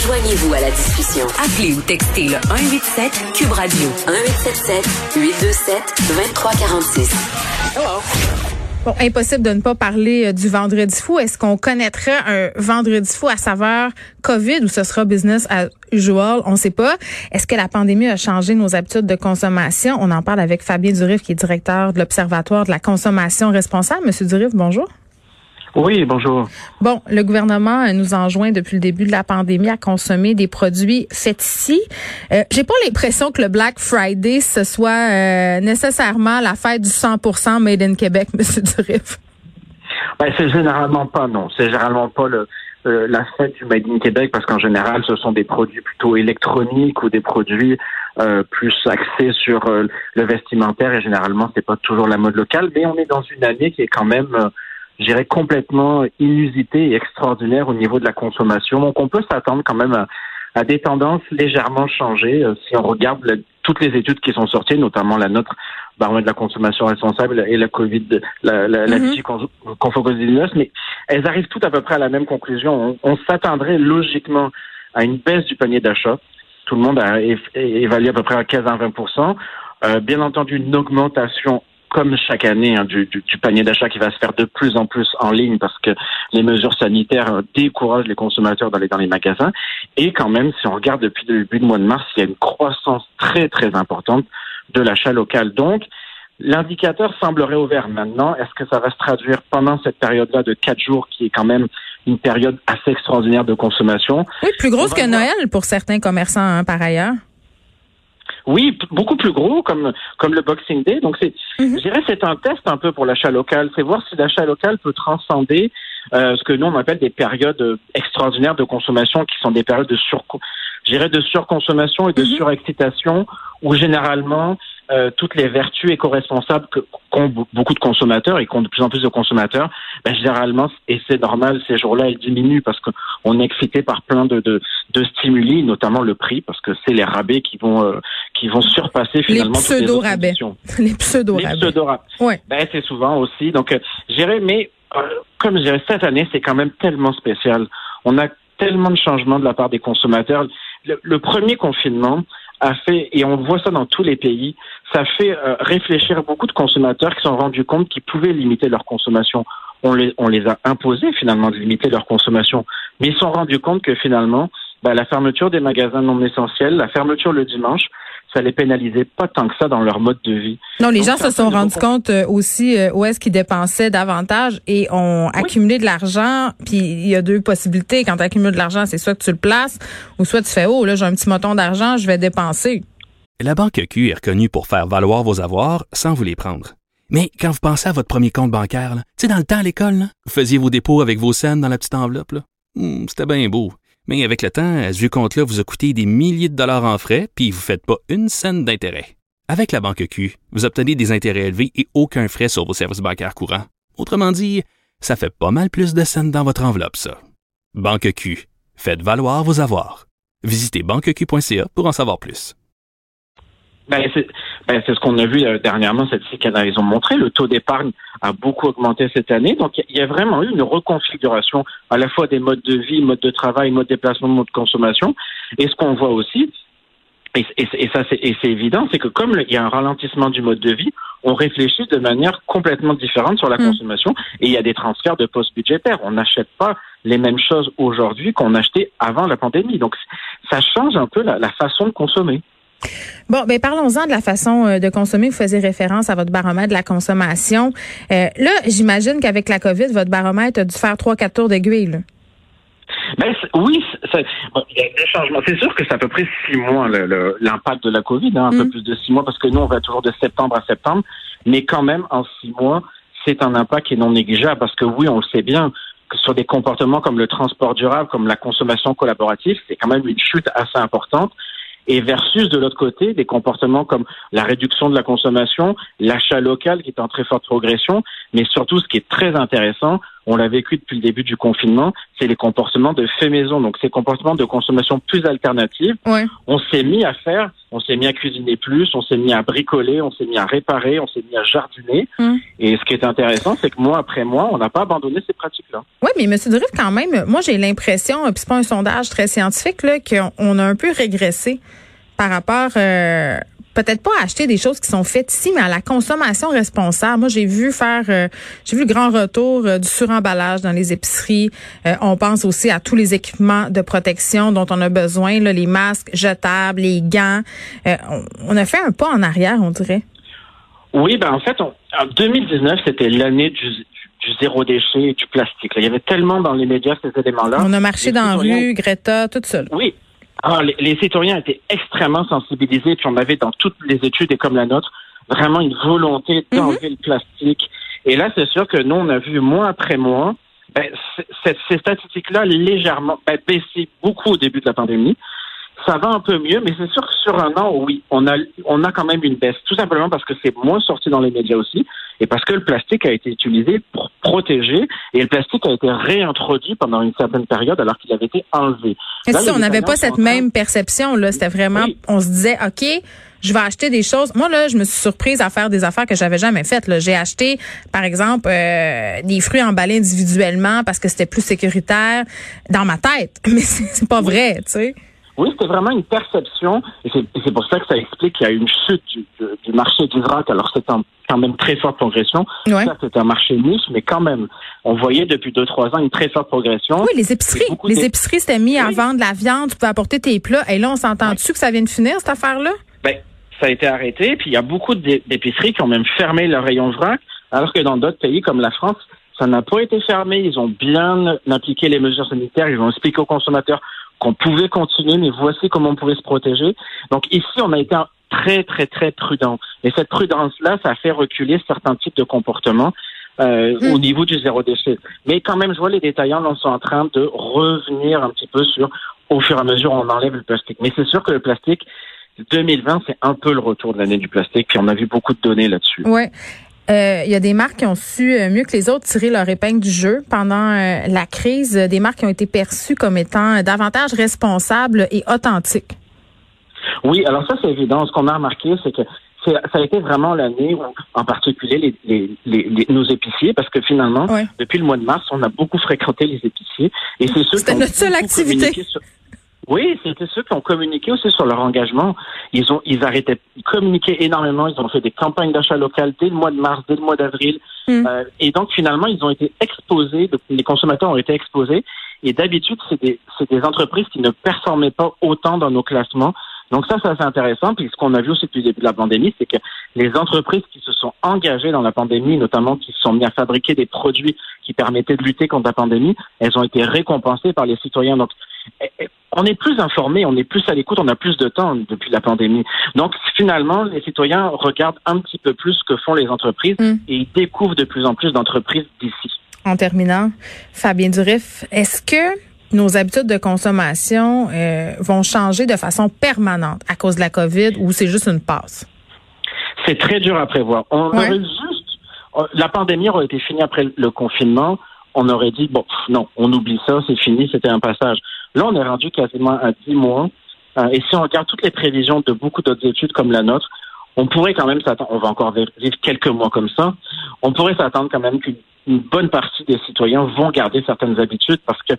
Joignez-vous à la discussion. Appelez ou textez le 187 Cube Radio. 1877 827 2346. Bon, impossible de ne pas parler euh, du vendredi fou. Est-ce qu'on connaîtrait un vendredi fou à saveur COVID ou ce sera business as usual? On ne sait pas. Est-ce que la pandémie a changé nos habitudes de consommation? On en parle avec Fabien Durif, qui est directeur de l'Observatoire de la consommation responsable. Monsieur Durif, bonjour. Oui, bonjour. Bon, le gouvernement nous enjoint depuis le début de la pandémie à consommer des produits faits ici. Euh, J'ai pas l'impression que le Black Friday ce soit euh, nécessairement la fête du 100% made in Québec, Monsieur Durif. Ben, c'est généralement pas non. C'est généralement pas le, euh, la fête du Made in Québec parce qu'en général, ce sont des produits plutôt électroniques ou des produits euh, plus axés sur euh, le vestimentaire et généralement, c'est pas toujours la mode locale. Mais on est dans une année qui est quand même je dirais, complètement inusité et extraordinaire au niveau de la consommation. Donc, on peut s'attendre quand même à, à, des tendances légèrement changées. Euh, si on regarde toutes les études qui sont sorties, notamment la nôtre, baromètre de la consommation responsable et la COVID, la, la, la mm -hmm. mais elles arrivent toutes à peu près à la même conclusion. On, on s'attendrait logiquement à une baisse du panier d'achat. Tout le monde a évalué à peu près à 15 à 20 euh, Bien entendu, une augmentation comme chaque année, hein, du, du, du, panier d'achat qui va se faire de plus en plus en ligne parce que les mesures sanitaires euh, découragent les consommateurs d'aller dans les magasins. Et quand même, si on regarde depuis le début du mois de mars, il y a une croissance très, très importante de l'achat local. Donc, l'indicateur semblerait ouvert maintenant. Est-ce que ça va se traduire pendant cette période-là de quatre jours qui est quand même une période assez extraordinaire de consommation? Oui, plus grosse que Noël pour certains commerçants, hein, par ailleurs. Oui, beaucoup plus gros, comme comme le Boxing Day. Donc, c'est, mm -hmm. je dirais, c'est un test un peu pour l'achat local. C'est voir si l'achat local peut transcender euh, ce que nous on appelle des périodes extraordinaires de consommation, qui sont des périodes de sur, je dirais, de surconsommation et de mm -hmm. surexcitation, où généralement euh, toutes les vertus éco-responsables qu'ont beaucoup de consommateurs et qu'ont de plus en plus de consommateurs, ben, généralement, et c'est normal, ces jours-là, elles diminuent parce qu'on est excité par plein de, de, de, stimuli, notamment le prix, parce que c'est les rabais qui vont euh, qui vont surpasser finalement les pseudo-rabais. Les pseudo-rabais. Les pseudo-rabais. Ouais. Ben, c'est souvent aussi. Donc, euh, j'irais, mais euh, comme je dirais, cette année, c'est quand même tellement spécial. On a tellement de changements de la part des consommateurs. Le, le premier confinement, a fait, et on voit ça dans tous les pays, ça fait euh, réfléchir beaucoup de consommateurs qui se sont rendus compte qu'ils pouvaient limiter leur consommation. On les, on les a imposés finalement de limiter leur consommation, mais ils se sont rendus compte que finalement, bah, la fermeture des magasins non essentiels, la fermeture le dimanche, ça les pénalisait pas tant que ça dans leur mode de vie. Non, les Donc, gens se sont rendus compte euh, aussi euh, où est-ce qu'ils dépensaient davantage et ont oui. accumulé de l'argent. Puis il y a deux possibilités. Quand tu accumules de l'argent, c'est soit que tu le places ou soit tu fais oh là j'ai un petit moton d'argent, je vais dépenser. La Banque Q est reconnue pour faire valoir vos avoirs sans vous les prendre. Mais quand vous pensez à votre premier compte bancaire, tu sais, dans le temps à l'école, vous faisiez vos dépôts avec vos scènes dans la petite enveloppe. Hmm, C'était bien beau. Mais avec le temps, à ce compte-là vous a coûté des milliers de dollars en frais, puis vous ne faites pas une scène d'intérêt. Avec la Banque Q, vous obtenez des intérêts élevés et aucun frais sur vos services bancaires courants. Autrement dit, ça fait pas mal plus de scènes dans votre enveloppe, ça. Banque Q, faites valoir vos avoirs. Visitez banqueq.ca pour en savoir plus. Ben, c'est ben, ce qu'on a vu euh, dernièrement, cette ils ont montré. Le taux d'épargne a beaucoup augmenté cette année. Donc, il y, a vraiment eu une reconfiguration à la fois des modes de vie, mode de travail, mode de déplacement, mode de consommation. Et ce qu'on voit aussi, et, et, et ça c'est évident, c'est que comme il y a un ralentissement du mode de vie, on réfléchit de manière complètement différente sur la mmh. consommation et il y a des transferts de postes budgétaires. On n'achète pas les mêmes choses aujourd'hui qu'on achetait avant la pandémie. Donc, ça change un peu la, la façon de consommer. Bon, ben parlons-en de la façon euh, de consommer. Vous faisiez référence à votre baromètre de la consommation. Euh, là, j'imagine qu'avec la COVID, votre baromètre a dû faire trois, quatre tours d'aiguille. Ben, oui, bon, il y a des changements. C'est sûr que c'est à peu près six mois l'impact de la COVID, hein, un mm. peu plus de six mois, parce que nous, on va toujours de septembre à septembre, mais quand même, en six mois, c'est un impact qui est non négligeable, parce que oui, on le sait bien, sur des comportements comme le transport durable, comme la consommation collaborative, c'est quand même une chute assez importante et versus de l'autre côté des comportements comme la réduction de la consommation, l'achat local qui est en très forte progression, mais surtout ce qui est très intéressant, on l'a vécu depuis le début du confinement, c'est les comportements de fait maison, donc ces comportements de consommation plus alternatifs. Ouais. On s'est mis à faire, on s'est mis à cuisiner plus, on s'est mis à bricoler, on s'est mis à réparer, on s'est mis à jardiner. Mm. Et ce qui est intéressant, c'est que mois après mois, on n'a pas abandonné ces pratiques-là. Oui, mais M. Drift, quand même, moi, j'ai l'impression, puis c'est pas un sondage très scientifique, là, qu'on on a un peu régressé par rapport, euh, peut-être pas à acheter des choses qui sont faites ici, mais à la consommation responsable. Moi, j'ai vu faire, euh, j'ai vu le grand retour euh, du suremballage dans les épiceries. Euh, on pense aussi à tous les équipements de protection dont on a besoin, là, les masques jetables, les gants. On, on a fait un pas en arrière, on dirait. Oui, ben en fait, on, en 2019, c'était l'année du, zéro déchet et du plastique. là. Il y avait tellement dans les médias ces éléments-là. On a marché dans la rue, Greta, tout là. Oui. Alors, les, les citoyens étaient extrêmement sensibilisés, puis on avait dans toutes les études et comme la nôtre, vraiment une volonté d'enlever le plastique. Et là, c'est sûr que nous, on a vu mois après mois, ben, ces statistiques-là légèrement ben, baisser beaucoup au début de la pandémie. Ça va un peu mieux, mais c'est sûr que sur un an, oui, on a, on a quand même une baisse. Tout simplement parce que c'est moins sorti dans les médias aussi, et parce que le plastique a été utilisé pour protéger, et le plastique a été réintroduit pendant une certaine période alors qu'il avait été enlevé. Là, si on n'avait pas cette train- même perception là, c'était vraiment, Oui. on se disait, ok, je vais acheter des choses. Moi là, je me suis surprise à faire des affaires que j'avais jamais faites. là. J'ai acheté, par exemple, euh, des fruits emballés individuellement parce que c'était plus sécuritaire dans ma tête. Mais c'est pas vrai, tu sais. Oui, c'était vraiment une perception, et c'est pour ça que ça explique qu'il y a une chute du, du- du marché du vrac. Alors c'est quand même très forte progression. Ouais. Ça, c'est un marché niche, mais quand même, on voyait depuis deux trois ans une très forte progression. Oui, les épiceries, les épiceries s'étaient mis à vendre de la viande, tu pouvais apporter tes plats. Et là, on s'entend dessus que ça vient de finir cette affaire-là? Ben, ça a été arrêté, puis il y a beaucoup d'é- d'épiceries qui ont même fermé leur rayon vrac, alors que dans d'autres pays comme la France, ça n'a pas été fermé. Ils ont bien appliqué les mesures sanitaires, ils ont expliqué aux consommateurs qu'on pouvait continuer, mais voici comment on pouvait se protéger. Donc ici, on a été très, très, très prudent. Et cette prudence-là, ça a fait reculer certains types de comportements euh, Mm. au niveau du zéro déchet. Mais quand même, je vois les détaillants là, sont en train de revenir un petit peu sur, au fur et à mesure, on enlève le plastique. Mais c'est sûr que le plastique, 2020, c'est un peu le retour de l'année du plastique, puis on a vu beaucoup de données là-dessus. Ouais. Euh, Il y a des marques qui ont su euh, mieux que les autres tirer leur épingle du jeu pendant euh, la crise, euh, des marques qui ont été perçues comme étant euh, davantage responsables et authentiques. Oui, alors ça, c'est évident. Ce qu'on a remarqué, c'est que ça a été vraiment l'année où, en particulier, les, les, les- les- nos épiciers, parce que finalement, Ouais. depuis le mois de mars, on a beaucoup fréquenté les épiciers. Et c'est ceux C'était notre seule activité. sur- Oui, c'était ceux qui ont communiqué aussi sur leur engagement. Ils ont, ils arrêtaient, ils communiquaient énormément. Ils ont fait des campagnes d'achat local dès le mois de mars, dès le mois d'avril. Mm. Euh, et donc finalement, ils ont été exposés. les consommateurs ont été exposés. Et d'habitude, c'est des, c'est des entreprises qui ne performaient pas autant dans nos classements. Donc ça, ça c'est intéressant. Puis ce qu'on a vu aussi depuis le début de la pandémie, c'est que les entreprises qui se sont engagées dans la pandémie, notamment qui se sont mis à fabriquer des produits qui permettaient de lutter contre la pandémie, elles ont été récompensées par les citoyens. Donc eh, eh, on est plus informés, on est plus à l'écoute, on a plus de temps depuis la pandémie. Donc finalement, les citoyens regardent un petit peu plus ce que font les entreprises Mm. et ils découvrent de plus en plus d'entreprises d'ici. En terminant, Fabien Durif, est-ce que nos habitudes de consommation euh, vont changer de façon permanente à cause de la COVID ou c'est juste une passe? C'est très dur à prévoir. On Ouais. aurait juste, euh, la pandémie aurait été finie après le confinement. On aurait dit bon, non, on oublie ça, c'est fini, c'était un passage. Là, on est rendu quasiment à 10 mois. Euh, et si on regarde toutes les prévisions de beaucoup d'autres études comme la nôtre, on pourrait quand même s'attendre, on va encore vivre quelques mois comme ça, on pourrait s'attendre quand même qu'une une bonne partie des citoyens vont garder certaines habitudes parce que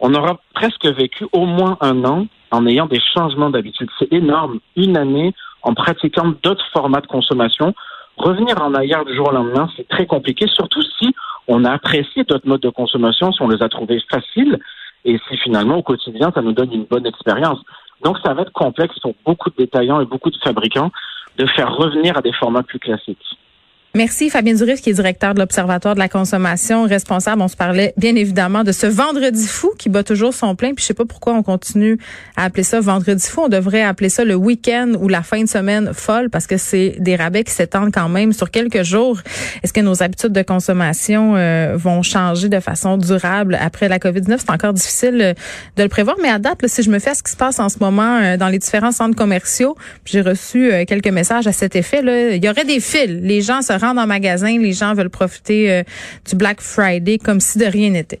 on aura presque vécu au moins un an en ayant des changements d'habitude. C'est énorme. Une année en pratiquant d'autres formats de consommation. Revenir en arrière du jour au lendemain, c'est très compliqué, surtout si on a apprécié d'autres modes de consommation, si on les a trouvés faciles et si finalement au quotidien, ça nous donne une bonne expérience. Donc ça va être complexe pour beaucoup de détaillants et beaucoup de fabricants de faire revenir à des formats plus classiques. Merci Fabien Durif, qui est directeur de l'Observatoire de la consommation, responsable. On se parlait bien évidemment de ce vendredi fou qui bat toujours son plein. Puis je sais pas pourquoi on continue à appeler ça vendredi fou. On devrait appeler ça le week-end ou la fin de semaine folle parce que c'est des rabais qui s'étendent quand même sur quelques jours. Est-ce que nos habitudes de consommation euh, vont changer de façon durable après la COVID-19? C'est encore difficile euh, de le prévoir. Mais à date, si je me fais ce qui se passe en ce moment euh, dans les différents centres commerciaux, j'ai reçu quelques messages à cet effet. Là, il y aurait des fils. Les gens se rendent en magasin, les gens veulent profiter du Black Friday comme si de rien n'était.